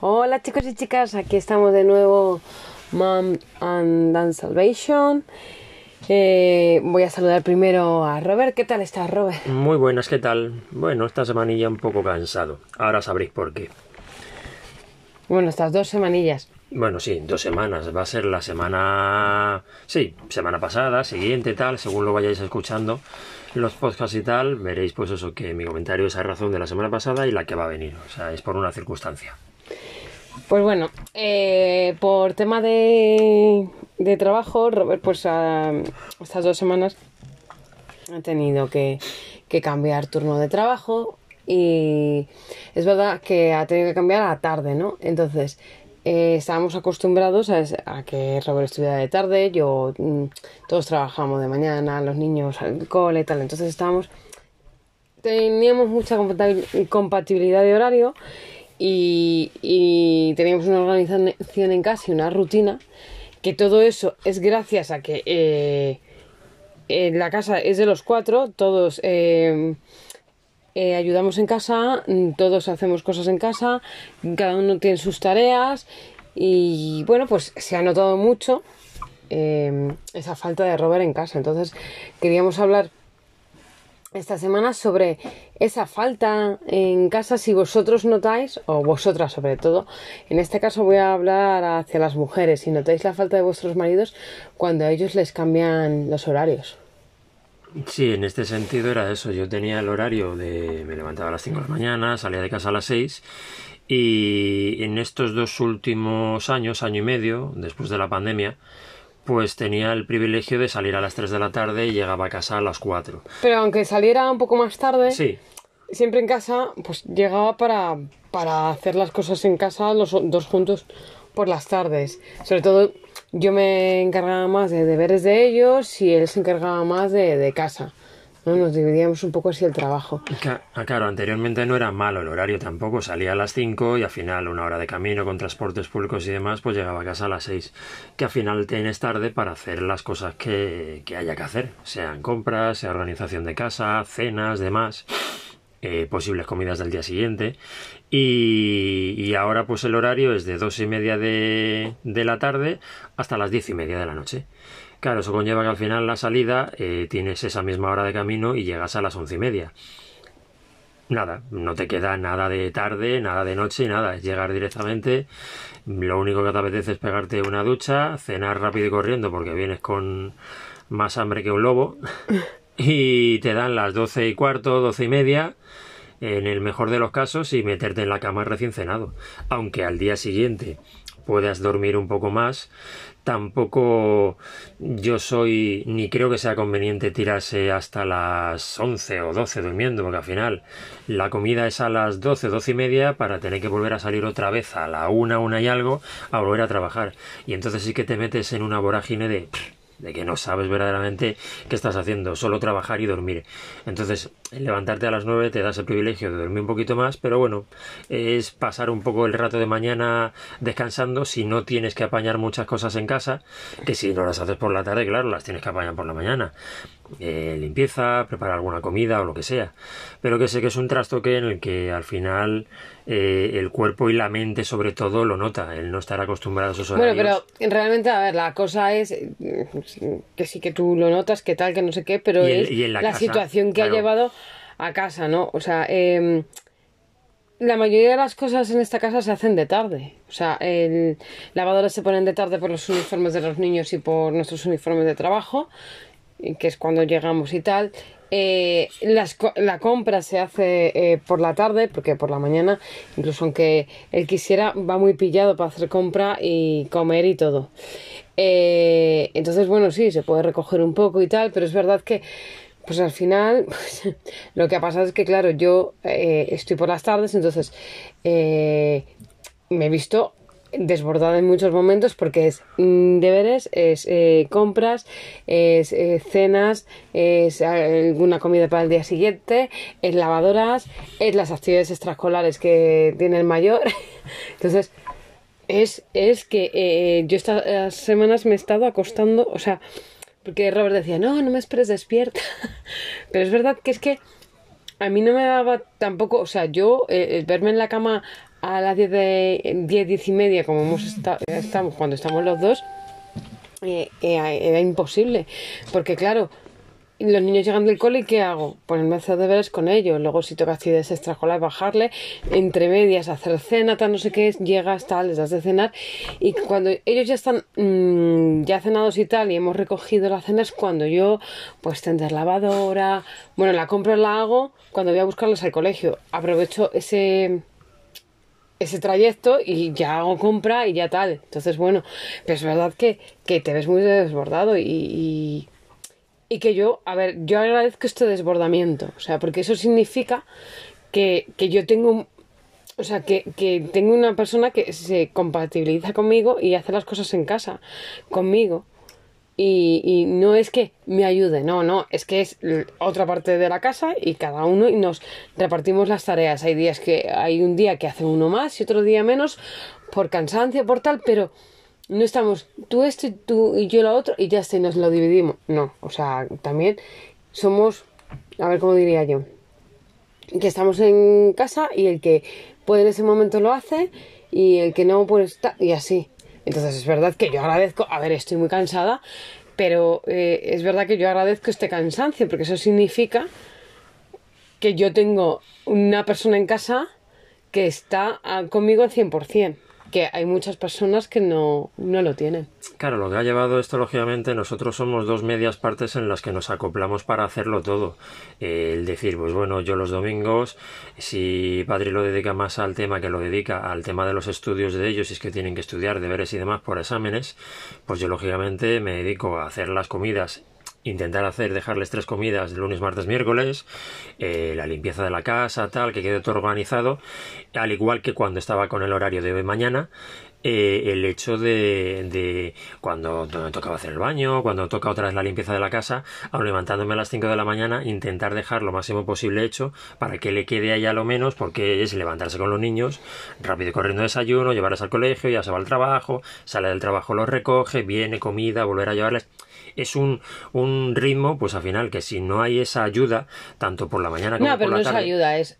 Hola chicos y chicas, aquí estamos de nuevo, Mom and Dance Salvation. Eh, voy a saludar primero a Robert. ¿Qué tal estás, Robert? Muy buenas, ¿qué tal? Bueno, esta semanilla un poco cansado. Ahora sabréis por qué. Bueno, estas dos semanillas. Bueno, sí, dos semanas. Va a ser la semana... Sí, semana pasada, siguiente, tal, según lo vayáis escuchando los podcasts y tal, veréis pues eso, que mi comentario es a razón de la semana pasada y la que va a venir. O sea, es por una circunstancia. Pues bueno, eh, por tema de, de trabajo, Robert, pues a, estas dos semanas ha tenido que, cambiar turno de trabajo y es verdad que ha tenido que cambiar a tarde, ¿no? Entonces, eh, estábamos acostumbrados a, que Robert estuviera de tarde, yo mm, todos trabajamos de mañana, los niños al cole y tal, entonces estábamos teníamos mucha compatibilidad de horario y, teníamos una organización en casa y una rutina que todo eso es gracias a que eh, la casa es de los cuatro, todos eh, eh, ayudamos en casa, todos hacemos cosas en casa, cada uno tiene sus tareas y bueno, pues se ha notado mucho esa falta de Robert en casa. Entonces queríamos hablar esta semana sobre esa falta en casa si vosotros notáis, o vosotras sobre todo, en este caso voy a hablar hacia las mujeres, si notáis la falta de vuestros maridos cuando a ellos les cambian los horarios. Sí, en este sentido era eso. Yo tenía el horario de. Me levantaba a las 5 de la mañana, salía de casa a las 6. Y en estos dos últimos años, año y medio, después de la pandemia, pues tenía el privilegio de salir a las 3 de la tarde y llegaba a casa a las 4. Pero aunque saliera un poco más tarde, sí. siempre en casa, pues llegaba para, para hacer las cosas en casa los dos juntos por las tardes. Sobre todo yo me encargaba más de deberes de ellos y él se encargaba más de, casa. ¿No? Nos dividíamos un poco así el trabajo. Ah, claro, anteriormente no era malo el horario tampoco. Salía a las 5 y al final una hora de camino con transportes públicos y demás, pues llegaba a casa a las 6. Que al final tienes tarde para hacer las cosas que, que haya que hacer. Sean compras, sea organización de casa, cenas, demás. Eh, posibles comidas del día siguiente y, ahora pues el horario es de dos y media de, la tarde hasta las diez y media de la noche claro eso conlleva que al final la salida eh, tienes esa misma hora de camino y llegas a las once y media nada, no te queda nada de tarde, nada de noche, nada, es llegar directamente. Lo único que te apetece es pegarte una ducha, cenar rápido y corriendo porque vienes con más hambre que un lobo y te dan las doce y cuarto, doce y media, en el mejor de los casos, y meterte en la cama recién cenado. Aunque al día siguiente puedas dormir un poco más, tampoco yo soy ni creo que sea conveniente tirarse hasta las once o doce durmiendo, porque al final la comida es a las doce, doce y media para tener que volver a salir otra vez a la una, una y algo a volver a trabajar. Y entonces sí que te metes en una vorágine de de que no sabes verdaderamente qué estás haciendo, solo trabajar y dormir. Entonces, levantarte a las 9 te das el privilegio de dormir un poquito más, pero bueno, es pasar un poco el rato de mañana descansando si no tienes que apañar muchas cosas en casa, que si no las haces por la tarde, claro, las tienes que apañar por la mañana. Eh, limpieza, preparar alguna comida o lo que sea. Pero que sé que es un trastoque en el que al final eh, el cuerpo y la mente sobre todo lo nota, el no estar acostumbrado a esos horarios. Bueno, pero realmente, a ver, la cosa es que sí que tú lo notas, que tal, que no sé qué, pero es la, situación que ha llevado a casa, ¿no? O sea, eh, la mayoría de las cosas en esta casa se hacen de tarde. O sea, el lavadores se ponen de tarde por los uniformes de los niños y por nuestros uniformes de trabajo, que es cuando llegamos y tal. Eh, la compra se hace eh, por la tarde, porque por la mañana, incluso aunque él quisiera, va muy pillado para hacer compra y comer y todo. Eh, entonces, bueno, sí, se puede recoger un poco y tal, pero es verdad que pues al final pues, lo que ha pasado es que, claro, yo eh, estoy por las tardes, entonces me he visto desbordada en muchos momentos porque es mm, deberes, es eh, compras, es cenas, es alguna comida para el día siguiente, es lavadoras, es las actividades extraescolares que tiene el mayor. Entonces, es, es que yo estas semanas me he estado acostando, o sea, porque Robert decía, no, no me esperes despierta. Pero es verdad que es que a mí no me daba tampoco, o sea, yo eh, verme en la cama a las 10, de, 10, y media, como hemos estamos cuando estamos los dos, eh, eh, era imposible. Porque claro, los niños llegan del cole y ¿qué hago? Ponerme a hacer deberes con ellos. Luego si toca actividades extraescolares, bajarle. Entre medias, hacer cena, tal, no sé qué. Llegas, tal, les das de cenar. Y cuando ellos ya están mmm, ya cenados y tal, y hemos recogido la cena, es cuando yo, pues, tender lavadora. Bueno, la compra la hago cuando voy a buscarlos al colegio. Aprovecho ese ese trayecto y ya hago compra y ya tal. Entonces, bueno, pero es verdad que, que te ves muy desbordado y y que yo, a ver, yo agradezco este desbordamiento, o sea, porque eso significa que, que yo tengo, o sea, que, que tengo una persona que se compatibiliza conmigo y hace las cosas en casa, conmigo. Y, y, no es que me ayude, no, no, es que es otra parte de la casa y cada uno y nos repartimos las tareas. Hay días que hay un día que hace uno más y otro día menos por cansancio, por tal, pero no estamos tú esto y tú y yo lo otro y ya está, nos lo dividimos. No, o sea, también somos, a ver cómo diría yo, que estamos en casa y el que puede en ese momento lo hace y el que no pues está y así. Entonces es verdad que yo agradezco, a ver, estoy muy cansada, pero eh, es verdad que yo agradezco este cansancio porque eso significa que yo tengo una persona en casa que está ah, conmigo al 100% que hay muchas personas que no, no lo tienen. Claro, lo que ha llevado esto, lógicamente, nosotros somos dos medias partes en las que nos acoplamos para hacerlo todo. el decir, pues bueno, yo los domingos, si Padre lo dedica más al tema que lo dedica al tema de los estudios de ellos, y es que tienen que estudiar deberes y demás por exámenes, pues yo lógicamente me dedico a hacer las comidas intentar hacer, dejarles tres comidas de lunes, martes, miércoles, eh, la limpieza de la casa, tal, que quede todo organizado, al igual que cuando estaba con el horario de hoy mañana, eh, el hecho de, de cuando tocaba hacer el baño, cuando toca otra vez la limpieza de la casa, aun levantándome a las 5 de la mañana, intentar dejar lo máximo posible hecho para que le quede allá lo menos, porque es levantarse con los niños, rápido corriendo desayuno, llevarles al colegio, ya se va al trabajo, sale del trabajo, los recoge, viene comida, volver a llevarles es un, un ritmo, pues al final, que si no hay esa ayuda, tanto por la mañana como por la tarde. No, pero no es ayuda, es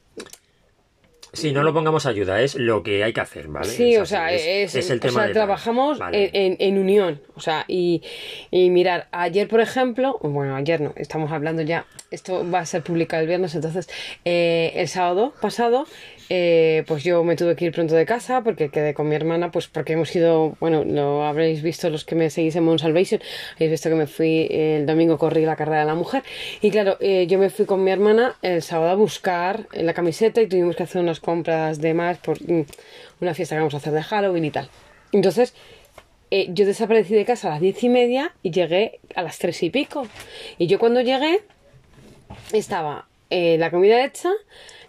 Sí, no lo pongamos ayuda, es lo que hay que hacer, ¿vale? Sí, o sea, es, el tema o sea, trabajamos en, en, unión, o sea, y, y mirar, ayer, por ejemplo, bueno, ayer no, estamos hablando ya, esto va a ser publicado el viernes, entonces, eh, el sábado pasado eh, pues yo me tuve que ir pronto de casa porque quedé con mi hermana, pues porque hemos ido, bueno, lo habréis visto los que me seguís en Mount Salvation, habéis visto que me fui el domingo, corrí la carrera de la mujer y claro, eh, yo me fui con mi hermana el sábado a buscar la camiseta y tuvimos que hacer unas compras de más por mm, una fiesta que vamos a hacer de Halloween y tal. Entonces, eh, yo desaparecí de casa a las diez y media y llegué a las tres y pico. Y yo cuando llegué estaba la comida hecha,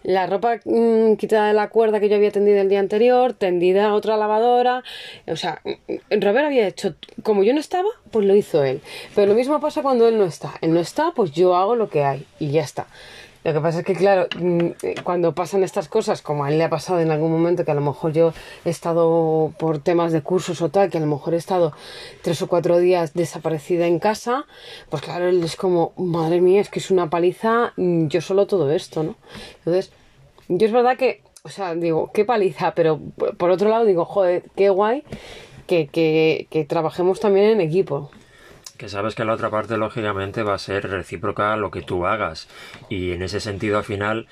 la ropa mm, quitada de la cuerda que yo había tendido el día anterior, tendida a otra lavadora. O sea, mm, Robert había hecho, como yo no estaba, pues lo hizo él. Pero lo mismo pasa cuando él no está. Él no está, pues yo hago lo que hay y ya está. Lo que pasa es que, claro, mm, cuando pasan estas cosas, como a él le ha pasado en algún momento, que a lo mejor yo he estado por temas de cursos o tal, que a lo mejor he estado tres o cuatro días desaparecida en casa, pues claro, él es como, madre mía, es que es una paliza, mm, yo solo todo esto, ¿no? Entonces, yo es verdad que, o sea, digo, qué paliza, pero por otro lado digo, joder, qué guay que, que, que trabajemos también en equipo que sabes que la otra parte lógicamente va a ser recíproca a lo que tú hagas. Y en ese sentido al final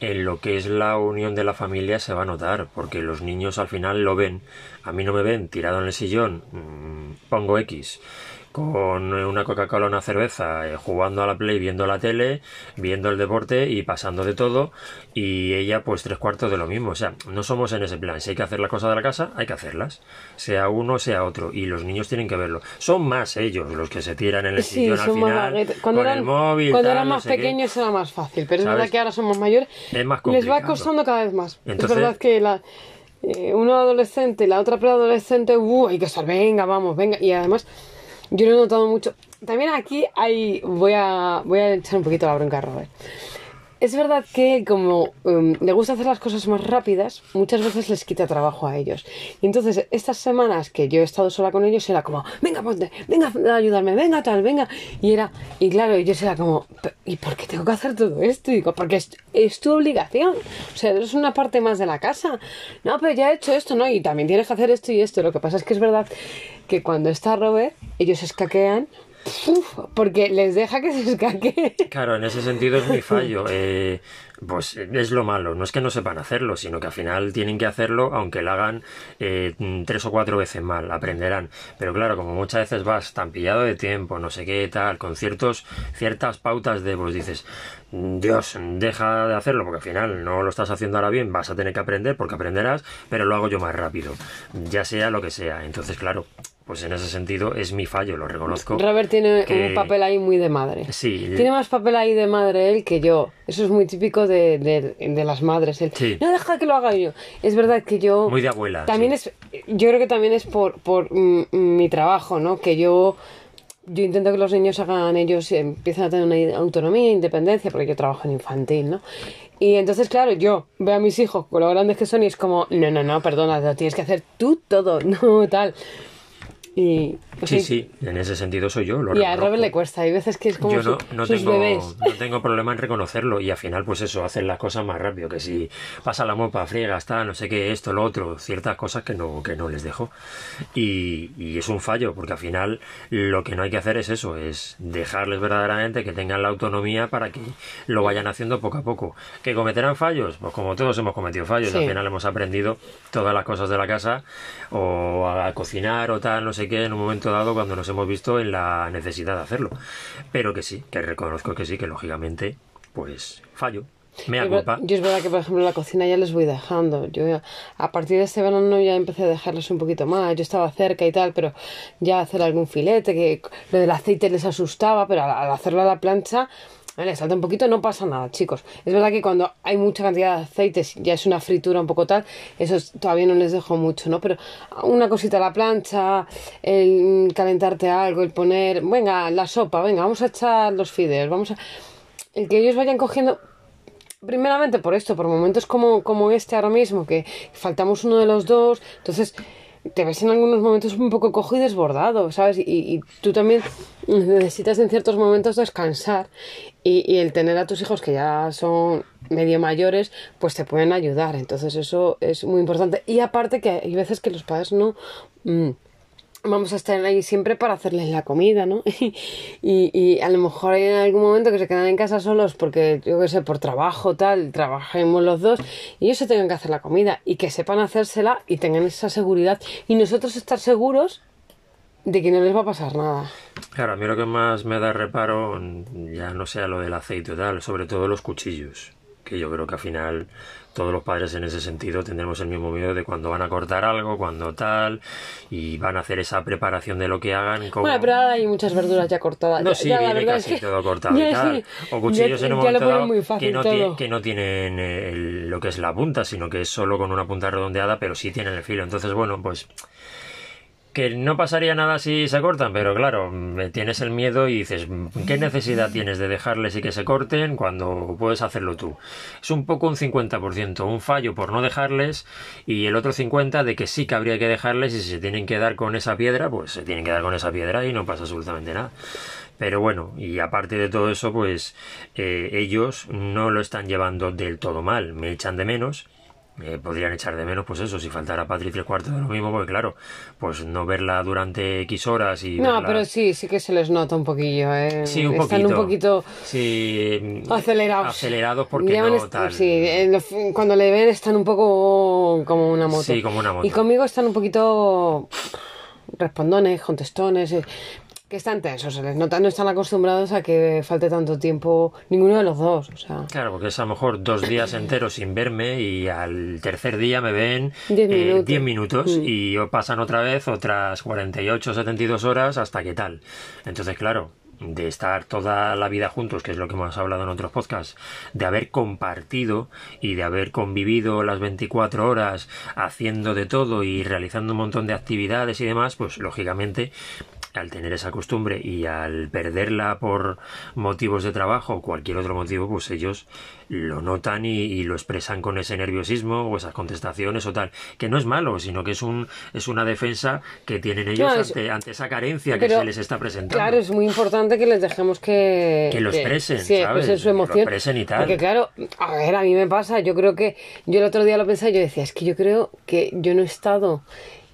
en lo que es la unión de la familia se va a notar porque los niños al final lo ven. A mí no me ven tirado en el sillón mm, pongo X con una Coca-Cola, una cerveza, eh, jugando a la Play, viendo la tele, viendo el deporte y pasando de todo. Y ella, pues tres cuartos de lo mismo. O sea, no somos en ese plan. Si hay que hacer las cosas de la casa, hay que hacerlas. Sea uno, sea otro. Y los niños tienen que verlo. Son más ellos los que se tiran en el sillón al final. Cuando con eran, el móvil. Cuando eran más pequeños era más fácil. Pero es verdad que ahora somos mayores. Es más Les va costando cada vez más. es verdad que la eh, uno adolescente y la otra preadolescente, uh, hay que estar, venga, vamos, venga. Y además yo lo he notado mucho. También aquí hay. Voy a, voy a echar un poquito la bronca a Robert. es verdad que como um, le gusta hacer las cosas más rápidas, muchas veces les quita trabajo a ellos. Y entonces, estas semanas que yo he estado sola con ellos, era como, venga, ponte, venga a ayudarme, venga tal, venga. Y era, y claro, yo era como, ¿y por qué tengo que hacer todo esto? Y digo, porque es, tu obligación. O sea, es una parte más de la casa. No, pero ya he hecho esto, ¿no? Y también tienes que hacer esto y esto. Lo que pasa es que es verdad que cuando está Robert, ellos escaquean porque les deja que se escaque. Claro, en ese sentido es mi fallo. Eh, pues es lo malo. No es que no sepan hacerlo, sino que al final tienen que hacerlo aunque lo hagan eh, tres o cuatro veces mal. Aprenderán. Pero claro, como muchas veces vas tan pillado de tiempo, no sé qué tal, con ciertos, ciertas pautas de, pues dices, Dios, deja de hacerlo porque al final no lo estás haciendo ahora bien, vas a tener que aprender porque aprenderás, pero lo hago yo más rápido. Ya sea lo que sea. Entonces, claro, pues en ese sentido es mi fallo, lo reconozco. Robert tiene un papel ahí muy de madre. Sí. Tiene más papel ahí de madre él que yo. Eso es muy típico de, las madres. No deja que lo haga yo. Es verdad que yo... Muy de abuela. También es... Yo creo que también es por, por mi trabajo, ¿no? Que yo... Yo intento que los niños hagan ellos, empiecen a tener una autonomía, independencia, porque yo trabajo en infantil, ¿no? Y entonces, claro, yo veo a mis hijos con lo grandes que son y es como, no, no, no, perdona, lo tienes que hacer tú todo, no tal. Y, sí, sí, en ese sentido soy yo. y a Robert le cuesta, hay veces que es como yo no, tengo, No tengo problema en reconocerlo y al final, pues eso, hacen las cosas más rápido. Que si pasa la mopa, friega, está, no sé qué, esto, lo otro, ciertas cosas que no, que no les dejo. Y, y es un fallo, porque al final lo que no hay que hacer es eso, es dejarles verdaderamente que tengan la autonomía para que lo vayan haciendo poco a poco. ¿Que cometerán fallos? Pues como todos hemos cometido fallos, al final hemos aprendido todas las cosas de la casa o a cocinar o tal, no sé que en un momento dado cuando nos hemos visto en la necesidad de hacerlo. Pero que sí, que reconozco que sí, que lógicamente, pues fallo. Me culpa. Yo es verdad que, por ejemplo, la cocina ya les voy dejando. Yo a partir de este verano ya empecé a dejarles un poquito más. Yo estaba cerca y tal, pero ya hacer algún filete, que lo del aceite les asustaba, pero al hacerlo a la plancha Vale, salta un poquito, no pasa nada, chicos. Es verdad que cuando hay mucha cantidad de aceites, ya es una fritura un poco tal, eso todavía no les dejo mucho, ¿no? Pero una cosita a la plancha, el calentarte algo, el poner, venga, la sopa, venga, vamos a echar los fideos, vamos a... El que ellos vayan cogiendo, primeramente por esto, por momentos como, como este ahora mismo, que faltamos uno de los dos, entonces te ves en algunos momentos un poco cojo y desbordado, ¿sabes? Y, tú también necesitas en ciertos momentos descansar y, el tener a tus hijos que ya son medio mayores, pues te pueden ayudar. Entonces eso es muy importante. Y aparte que hay veces que los padres no... Mm, vamos a estar ahí siempre para hacerles la comida, ¿no? y, y, a lo mejor en algún momento que se quedan en casa solos porque, yo qué sé, por trabajo, tal, trabajemos los dos y ellos se tengan que hacer la comida y que sepan hacérsela y tengan esa seguridad y nosotros estar seguros de que no les va a pasar nada. Claro, a mí lo que más me da reparo ya no sea lo del aceite y tal, sobre todo los cuchillos, que yo creo que al final todos los padres en ese sentido tendremos el mismo miedo de cuando van a cortar algo, cuando tal, y van a hacer esa preparación de lo que hagan. Bueno, pero ahora hay muchas verduras ya cortadas. No, sí, viene casi todo cortado y tal. O cuchillos en un momento dado que, no que no tienen lo que es la punta, sino que es solo con una punta redondeada, pero sí tienen el filo. Entonces, bueno, pues que no pasaría nada si se cortan, pero claro, tienes el miedo y dices, ¿qué necesidad tienes de dejarles y que se corten cuando puedes hacerlo tú? Es un poco un 50%, un fallo por no dejarles y el otro 50% de que sí que habría que dejarles y si se tienen que dar con esa piedra, pues se tienen que dar con esa piedra y no pasa absolutamente nada. Pero bueno, y aparte de todo eso, pues eh, ellos no lo están llevando del todo mal, me echan de menos eh, podrían echar de menos, pues eso, si faltara Patrick el cuarto de lo mismo, porque claro, pues no verla durante X horas y. No, pero sí, sí que se les nota un poquillo, ¿eh? Sí, un Están un poquito. Sí, acelerados. Acelerados porque no tal. Sí, cuando le ven están un poco como una moto. Sí, como una moto. Y conmigo están un poquito respondones, contestones. Eh, que están tensos, se les nota, no están acostumbrados a que falte tanto tiempo ninguno de los dos. O sea. Claro, porque es a lo mejor dos días enteros sin verme y al tercer día me ven 10 minutos, diez minutos mm. y pasan otra vez otras 48, 72 horas hasta que tal. Entonces, claro, de estar toda la vida juntos, que es lo que hemos hablado en otros podcasts, de haber compartido y de haber convivido las 24 horas haciendo de todo y realizando un montón de actividades y demás, pues lógicamente al tener esa costumbre y al perderla por motivos de trabajo o cualquier otro motivo, pues ellos lo notan y, lo expresan con ese nerviosismo o esas contestaciones o tal, que no es malo, sino que es un es una defensa que tienen ellos ante, esa carencia que se les está presentando. Claro, es muy importante que les dejemos que que lo expresen, ¿sabes? su emoción, lo expresen y tal. Porque claro, a ver, a mí me pasa, yo creo que yo el otro día lo pensé, yo decía, es que yo creo que yo no he estado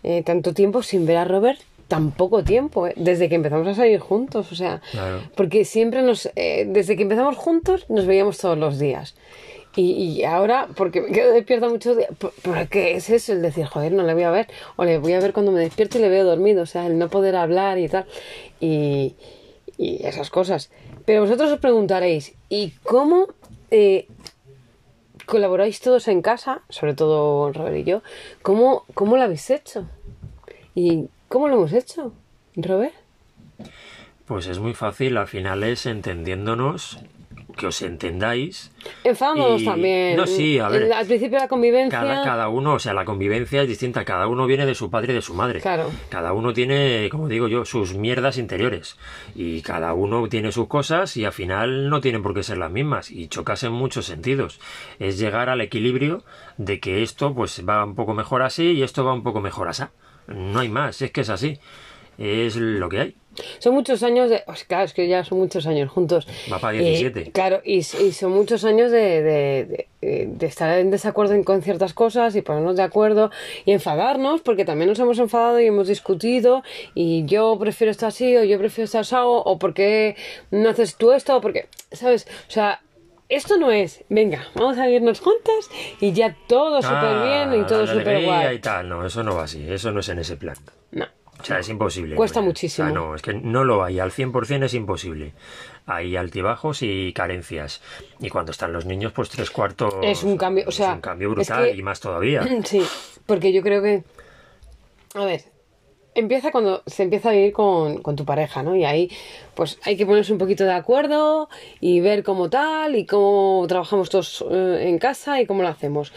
eh, tanto tiempo sin ver a Robert tan poco tiempo, eh, desde que empezamos a salir juntos, o sea, porque siempre nos, eh, desde que empezamos juntos nos veíamos todos los días. Y, ahora, porque me quedo despierta muchos días, porque es eso, el decir, joder, no le voy a ver, o le voy a ver cuando me despierto y le veo dormido, o sea, el no poder hablar y tal, y, y esas cosas. Pero vosotros os preguntaréis, ¿y cómo eh, colaboráis todos en casa, sobre todo Robert y yo, ¿cómo, cómo lo habéis hecho? ¿Y cómo lo hemos hecho, Robert? Pues es muy fácil, al final es entendiéndonos que os entendáis. Enfadándonos también. No, sí, a ver. Al principio la convivencia. Cada, uno, o sea, la convivencia es distinta. Cada uno viene de su padre y de su madre. Claro. Cada uno tiene, como digo yo, sus mierdas interiores. Y cada uno tiene sus cosas y al final no tienen por qué ser las mismas. Y chocas en muchos sentidos. Es llegar al equilibrio de que esto, pues va un poco mejor así y esto va un poco mejor así. No hay más, es que es así. Es lo que hay. Son muchos años de. claro, es que ya son muchos años juntos. Va para 17. claro, y, son muchos años de, de, estar en desacuerdo con ciertas cosas y ponernos de acuerdo y enfadarnos, porque también nos hemos enfadado y hemos discutido. Y yo prefiero esto así, o yo prefiero esto así, o por qué no haces tú esto, o porque. ¿Sabes? O sea, esto no es, venga, vamos a irnos juntas y ya todo súper bien y todo súper guay. y tal, no, eso no va así, eso no es en ese plan. No. O sea, es imposible. Cuesta muchísimo. no, es que no lo hay, al 100% es imposible. Hay altibajos y carencias. Y cuando están los niños, pues tres cuartos... Es un cambio, o sea... un cambio brutal y más todavía. Sí, porque yo creo que... A ver, empieza cuando se empieza a vivir con, con, tu pareja, ¿no? Y ahí, pues hay que ponerse un poquito de acuerdo y ver cómo tal y cómo trabajamos todos eh, en casa y cómo lo hacemos.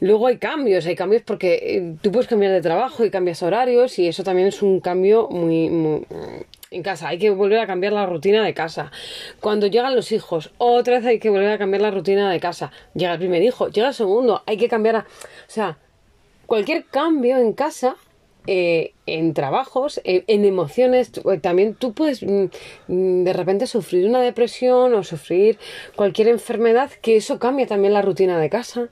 Luego hay cambios, hay cambios porque eh, tú puedes cambiar de trabajo y cambias horarios y eso también es un cambio muy, mm, en casa. Hay que volver a cambiar la rutina de casa. Cuando llegan los hijos, otra vez hay que volver a cambiar la rutina de casa. Llega el primer hijo, llega el segundo, hay que cambiar a... O sea, cualquier cambio en casa eh, en trabajos, eh, en emociones, eh, también tú puedes mm, mm, de repente sufrir una depresión o sufrir cualquier enfermedad, que eso cambia también la rutina de casa.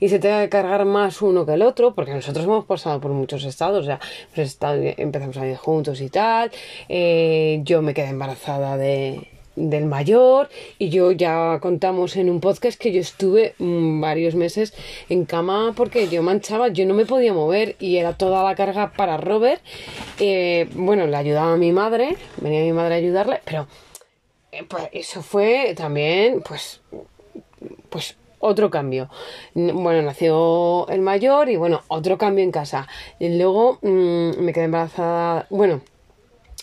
Y se te va a cargar más uno que el otro, porque nosotros hemos pasado por muchos estados, ya empezamos a vivir juntos y tal, yo me quedé embarazada de, del mayor y yo ya contamos en un podcast que yo estuve mm, varios meses en cama porque yo manchaba, yo no me podía mover y era toda la carga para Robert. Eh, bueno, le ayudaba a mi madre, venía mi madre a ayudarle, pero eh, pues eso fue también pues pues otro cambio. Bueno, nació el mayor y bueno, otro cambio en casa. Y luego mm, me quedé embarazada, bueno,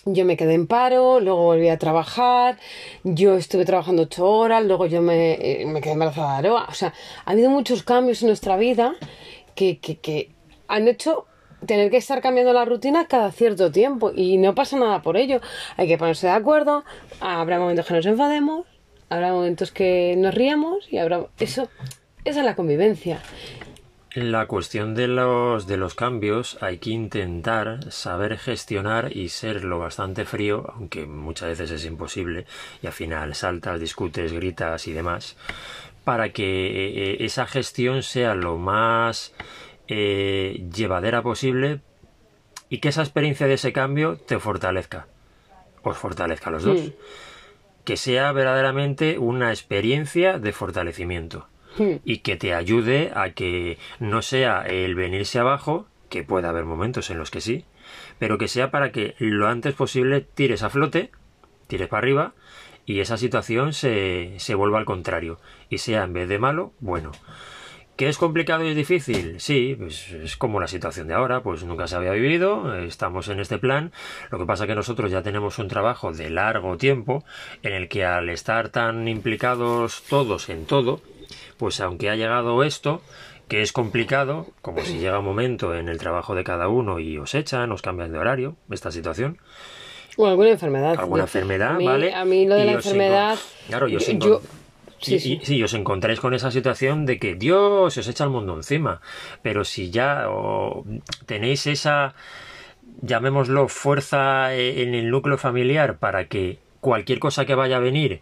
yo me quedé en paro, luego volví a trabajar, yo estuve trabajando ocho horas, luego yo me, eh, me quedé embarazada de Aroa. O sea, ha habido muchos cambios en nuestra vida que, que, que han hecho tener que estar cambiando la rutina cada cierto tiempo y no pasa nada por ello. Hay que ponerse de acuerdo, habrá momentos que nos enfademos, habrá momentos que nos ríamos y habrá... Eso, esa es la convivencia. La cuestión de los, de los cambios hay que intentar saber gestionar y ser lo bastante frío, aunque muchas veces es imposible, y al final saltas, discutes, gritas y demás, para que eh, esa gestión sea lo más eh, llevadera posible y que esa experiencia de ese cambio te fortalezca, os fortalezca a los dos. Que sea verdaderamente una experiencia de fortalecimiento. Y que te ayude a que no sea el venirse abajo, que puede haber momentos en los que sí, pero que sea para que lo antes posible tires a flote, tires para arriba y esa situación se, se vuelva al contrario y sea en vez de malo, bueno. ¿Que es complicado y es difícil? Sí, pues es como la situación de ahora, pues nunca se había vivido, estamos en este plan, lo que pasa que nosotros ya tenemos un trabajo de largo tiempo en el que al estar tan implicados todos en todo, pues aunque ha llegado esto, que es complicado, como si llega un momento en el trabajo de cada uno y os echan, os cambian de horario, esta situación, O alguna enfermedad. Alguna enfermedad, ¿vale? A mí lo de la enfermedad... Claro, yo, yo, Sí, sí. os encontráis con esa situación de que Dios os echa el mundo encima. Pero si ya tenéis esa, llamémoslo, fuerza e, en el núcleo familiar para que cualquier cosa que vaya a venir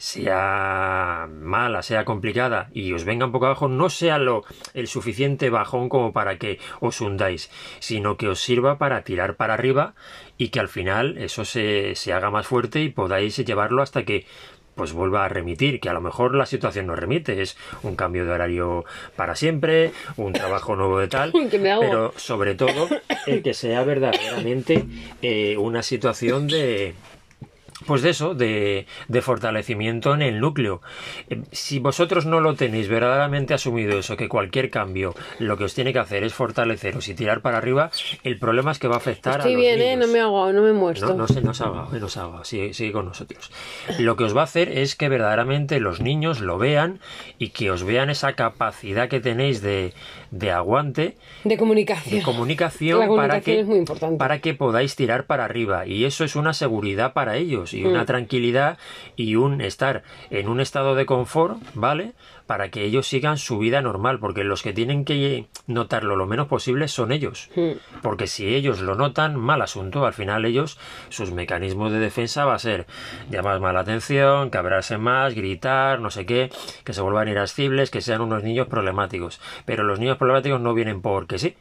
sea mala, sea complicada y os venga un poco abajo, no sea lo el suficiente bajón como para que os hundáis, sino que os sirva para tirar para arriba y que al final eso se, se haga más fuerte y podáis llevarlo hasta que pues vuelva a remitir, que a lo mejor la situación no remite, es un cambio de horario para siempre, un trabajo nuevo de tal, pero sobre todo el que sea verdaderamente eh, una situación de, pues de eso, de, de, fortalecimiento en el núcleo. Eh, si vosotros no lo tenéis verdaderamente asumido eso, que cualquier cambio lo que os tiene que hacer es fortaleceros y tirar para arriba, el problema es que va a afectar a los bien, ¿eh? No me hago, no me muestro. No, no se nos haga, no se haga, sigue, sigue con nosotros. Lo que os va a hacer es que verdaderamente los niños lo vean y que os vean esa capacidad que tenéis de, de aguante. De comunicación. De comunicación, para, que, para que podáis tirar para arriba. Y eso es una seguridad para ellos y una mm. tranquilidad y un estar en un estado de confort, ¿vale? Para que ellos sigan su vida normal, porque los que tienen que notarlo lo menos posible son ellos. Mm. Porque si ellos lo notan, mal asunto. Al final ellos, sus mecanismos de defensa va a ser llamar más la atención, cabrarse más, gritar, no sé qué, que se vuelvan irascibles, que sean unos niños problemáticos. Pero los niños problemáticos no vienen porque sí,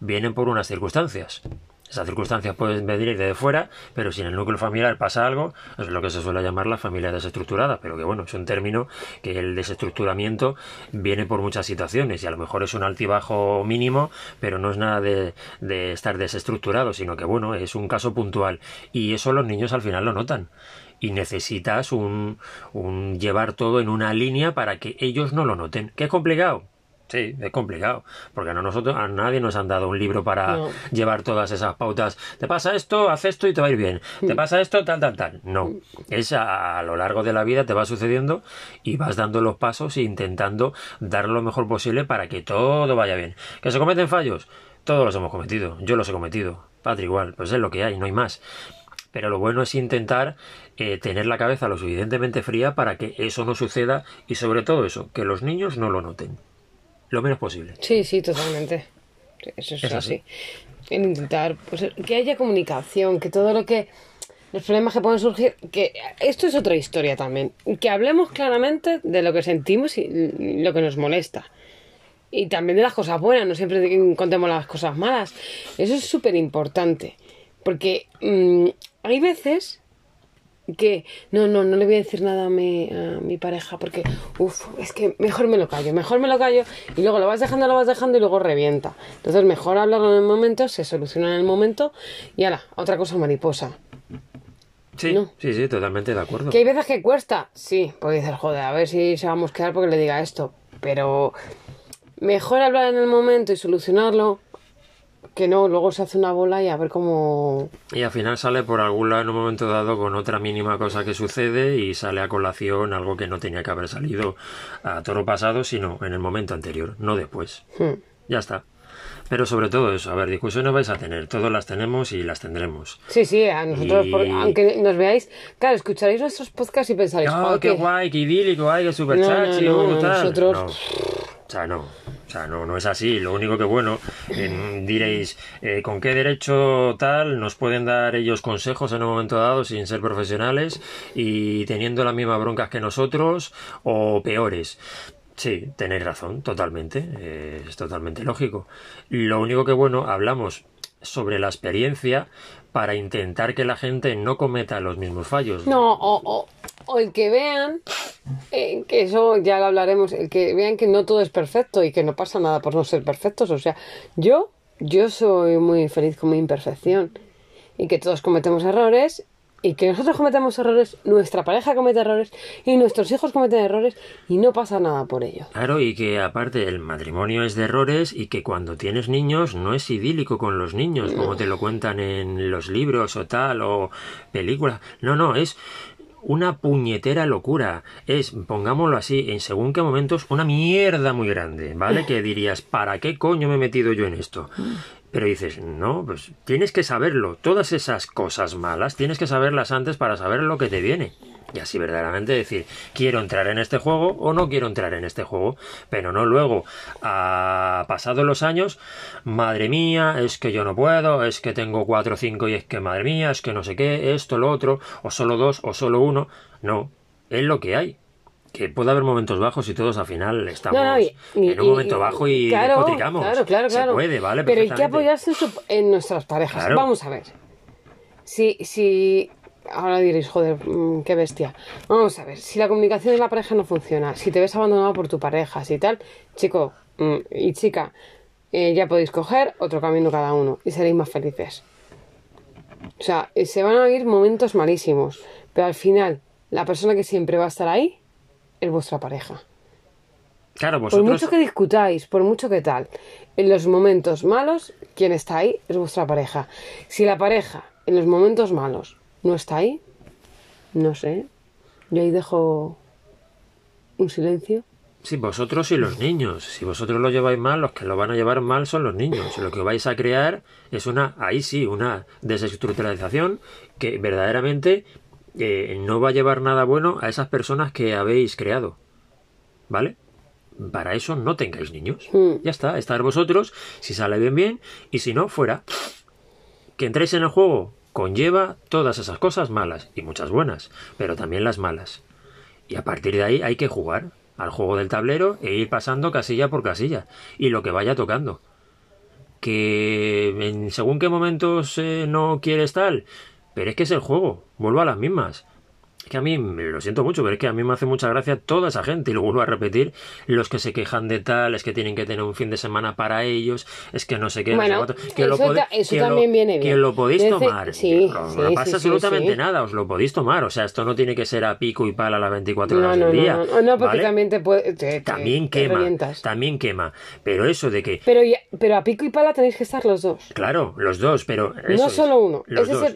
vienen por unas circunstancias. Esas circunstancias pueden venir de fuera, pero si en el núcleo familiar pasa algo, es lo que se suele llamar la familia desestructurada, pero que bueno, es un término que el desestructuramiento viene por muchas situaciones y a lo mejor es un altibajo mínimo, pero no es nada de, de estar desestructurado, sino que bueno, es un caso puntual y eso los niños al final lo notan y necesitas un, un llevar todo en una línea para que ellos no lo noten. ¿Qué es complicado? Sí, es complicado, porque a nosotros a nadie nos han dado un libro para llevar todas esas pautas. Te pasa esto, haz esto y te va a ir bien. Te mm. pasa esto, tal, tal, tal. No, mm. es a, lo largo de la vida te va sucediendo y vas dando los pasos e intentando dar lo mejor posible para que todo vaya bien. ¿Que se cometen fallos? Todos los hemos cometido. Yo los he cometido. Padre igual, pues es lo que hay, no hay más. Pero lo bueno es intentar eh, tener la cabeza lo suficientemente fría para que eso no suceda y sobre todo eso, que los niños no lo noten lo menos posible. Sí, sí, totalmente. Eso es, así. En intentar pues, que haya comunicación, que todo lo que los problemas que pueden surgir, que esto es otra historia también, que hablemos claramente de lo que sentimos y lo que nos molesta. Y también de las cosas buenas, no siempre contemos las cosas malas. Eso es súper importante. Porque mm, hay veces que no, no, no le voy a decir nada a mi, a mi pareja porque, uff, es que mejor me lo callo, mejor me lo callo y luego lo vas dejando, lo vas dejando y luego revienta. Entonces mejor hablarlo en el momento, se soluciona en el momento y ala, otra cosa mariposa. Sí, sí, sí, totalmente de acuerdo. Que hay veces que cuesta, sí, porque dices, joder, a ver si se va a mosquear porque le diga esto, pero mejor hablar en el momento y solucionarlo que no, luego se hace una bola y a ver cómo... Y al final sale por algún lado en un momento dado con otra mínima cosa que sucede y sale a colación algo que no tenía que haber salido a toro pasado, sino en el momento anterior, no después. Hmm. Ya está. Pero sobre todo eso, a ver, discusiones vais a tener, todas las tenemos y las tendremos. Sí, sí, a nosotros, aunque nos veáis, claro, escucharéis nuestros podcasts y pensaréis, oh, qué guay, qué idílico, ay, qué super chachi, no, no, nosotros... O sea, no no, no es así. Lo único que, bueno, diréis, eh, ¿con qué derecho tal nos pueden dar ellos consejos en un momento dado sin ser profesionales y teniendo las mismas broncas que nosotros o peores? Sí, tenéis razón, totalmente. Eh, es totalmente lógico. Lo único que, bueno, hablamos sobre la experiencia para intentar que la gente no cometa los mismos fallos. No, o, o, el que vean, eh, que eso ya lo hablaremos, el que vean que no todo es perfecto y que no pasa nada por no ser perfectos. O sea, yo, yo soy muy feliz con mi imperfección y que todos cometemos errores y que nosotros cometemos errores, nuestra pareja comete errores y nuestros hijos cometen errores y no pasa nada por ello. Claro, y que aparte el matrimonio es de errores y que cuando tienes niños no es idílico con los niños, como te lo cuentan en los libros o tal o películas. No, no, es una puñetera locura. Es, pongámoslo así, en según qué momentos, una mierda muy grande, ¿vale? Que dirías, ¿para qué coño me he metido yo en esto? Pero dices, no, pues tienes que saberlo. Todas esas cosas malas tienes que saberlas antes para saber lo que te viene. Y así verdaderamente decir, quiero entrar en este juego o no quiero entrar en este juego. Pero no luego, a pasados los años, madre mía, es que yo no puedo, es que tengo cuatro o cinco y es que madre mía, es que no sé qué, esto, lo otro, o solo dos, o solo uno. No, es lo que hay que puede haber momentos bajos y todos al final estamos en un momento bajo y claro, Claro, claro, claro. Se puede, ¿vale? Pero hay que apoyarse en nuestras parejas. Vamos a ver. Si, si ahora diréis, joder, mm, qué bestia. Vamos a ver, si la comunicación de la pareja no funciona, si te ves abandonado por tu pareja, si tal, chico mm, y chica, eh, ya podéis coger otro camino cada uno y seréis más felices. O sea, eh, se van a vivir momentos malísimos, pero al final, la persona que siempre va a estar ahí es vuestra pareja. Claro, vosotros... Por mucho que discutáis, por mucho que tal, en los momentos malos, quien está ahí es vuestra pareja. Si la pareja en los momentos malos no está ahí, no sé, yo ahí dejo un silencio. Sí, vosotros y los niños. Si vosotros lo lleváis mal, los que lo van a llevar mal son los niños. Lo que vais a crear es una, ahí sí, una desestructuralización que verdaderamente eh, no va a llevar nada bueno a esas personas que habéis creado. ¿Vale? Para eso no tengáis niños. Hmm. Ya está, estar vosotros, si sale bien, bien, y si no, fuera. Que entréis en el juego conlleva todas esas cosas malas, y muchas buenas, pero también las malas. Y a partir de ahí hay que jugar al juego del tablero e ir pasando casilla por casilla, y lo que vaya tocando. Que en según qué momentos eh, no quieres tal, pero es que es el juego, vuelvo a las mismas que a mí, lo siento mucho, pero es que a mí me hace mucha gracia toda esa gente, y lo vuelvo a repetir, los que se quejan de tal, es que tienen que tener un fin de semana para ellos, es que no sé qué, bueno, que eso, lo también viene bien. Que lo podéis tomar, no, pasa absolutamente nada, os lo podéis tomar, o sea, esto no tiene que ser a pico y pala las 24 horas del día. No, no, porque también te puede... también quema, también quema, pero eso de que... Pero, pero a pico y pala tenéis que estar los dos. Claro, los dos, pero... no solo uno,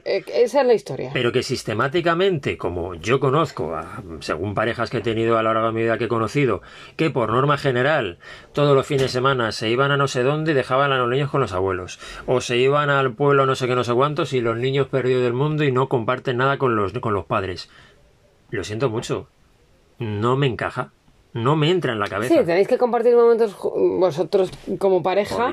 eh, esa es la historia. Pero que sistemáticamente, como yo conozco, según parejas que he tenido a lo largo de mi vida que he conocido, que por norma general todos los fines de semana se iban a no sé dónde y dejaban a los niños con los abuelos, o se iban al pueblo no sé qué no sé cuántos y los niños perdidos del mundo y no comparten nada con los, con los padres. Lo siento mucho, no me encaja no me entra en la cabeza. Sí, tenéis que compartir momentos vosotros como pareja.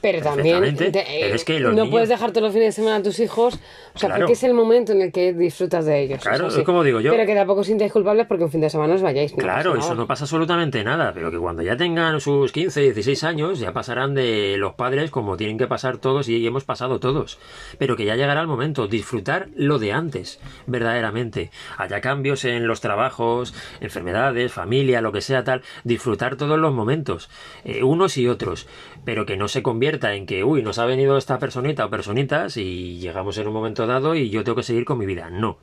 pero también es que no puedes dejar todos los fines de semana a tus hijos. O sea, porque es el momento en el que disfrutas de ellos. Claro, es como digo yo. Pero que tampoco sintáis culpables porque un fin de semana os vayáis. claro, eso no pasa absolutamente nada. Pero que cuando ya tengan sus 15, 16 años, ya pasarán de los padres como tienen que pasar todos y hemos pasado todos. Pero que ya llegará el momento. Disfrutar lo de antes, verdaderamente. Haya cambios en los trabajos, enfermedades, familia, lo que sea tal, disfrutar todos los momentos, eh, unos y otros, pero que no se convierta en que, uy, nos ha venido esta personita o personitas y llegamos en un momento dado y yo tengo que seguir con mi vida. No.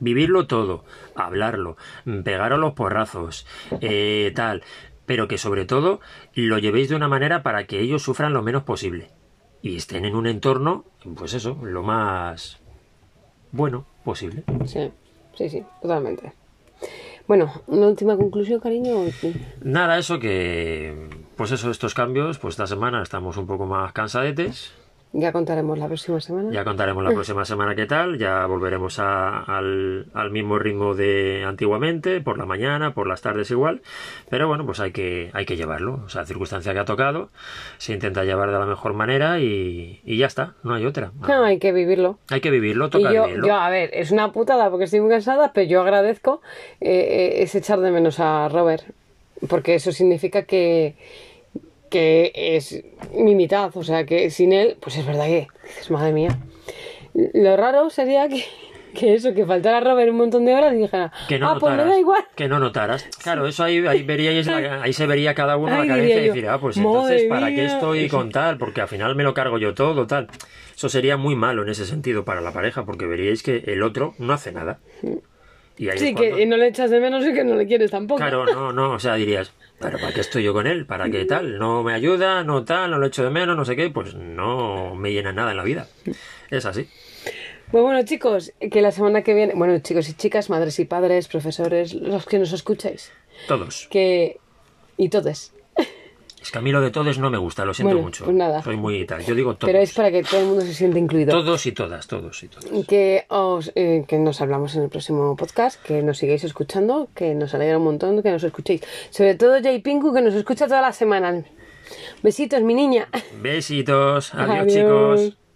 Vivirlo todo, hablarlo, pegaros los porrazos, eh, tal, pero que sobre todo lo llevéis de una manera para que ellos sufran lo menos posible y estén en un entorno, pues eso, lo más bueno posible. Sí, sí, sí, totalmente. Bueno, una última conclusión, cariño. Nada, eso que, pues eso, estos cambios, pues esta semana estamos un poco más cansadetes. Ya contaremos la próxima semana. Ya contaremos la próxima semana qué tal. Ya volveremos al, mismo ritmo de antiguamente, por la mañana, por las tardes igual. Pero bueno, pues hay que, hay que llevarlo. O sea, circunstancia que ha tocado, se intenta llevar de la mejor manera y, ya está, no hay otra. No, hay que vivirlo. Hay que vivirlo, toca yo, vivirlo. Yo, a ver, es una putada porque estoy muy cansada, pero yo agradezco eh, eh, ese echar de menos a Robert. Porque eso significa que que es mi mitad, o sea que sin él, pues es verdad que dices, madre mía. Lo raro sería que, que eso, que faltara Robert un montón de horas y dijera, que no ah, pues me da igual. Que no notaras. Claro, eso ahí, ahí, veríais ahí se vería cada uno la carencia y decir, ah, pues entonces, ¿para qué estoy con tal? Porque al final me lo cargo yo todo, tal. Eso sería muy malo en ese sentido para la pareja, porque veríais que el otro no hace nada. Y sí, que no le echas de menos y que no le quieres tampoco. Claro, no, no, o sea, dirías, pero ¿para qué estoy yo con él? ¿Para qué tal? ¿No me ayuda? ¿No tal? ¿No lo echo de menos? No sé qué. Pues no me llena nada en la vida. Es así. Pues bueno, chicos, que la semana que viene, bueno, chicos y chicas, madres y padres, profesores, los que nos escucháis. Todos. Que... Y todos. Es que a mí lo de todos no me gusta, lo siento mucho. Pues nada. Soy muy tal. Yo digo todos. Pero es para que todo el mundo se sienta incluido. Todos y todas, todos y todas. Que, os, eh, que nos hablamos en el próximo podcast, que nos sigáis escuchando, que nos alegra un montón que nos escuchéis. Sobre todo Jay Pinku, que nos escucha toda la semana. Besitos, mi niña. Besitos. Adiós. chicos.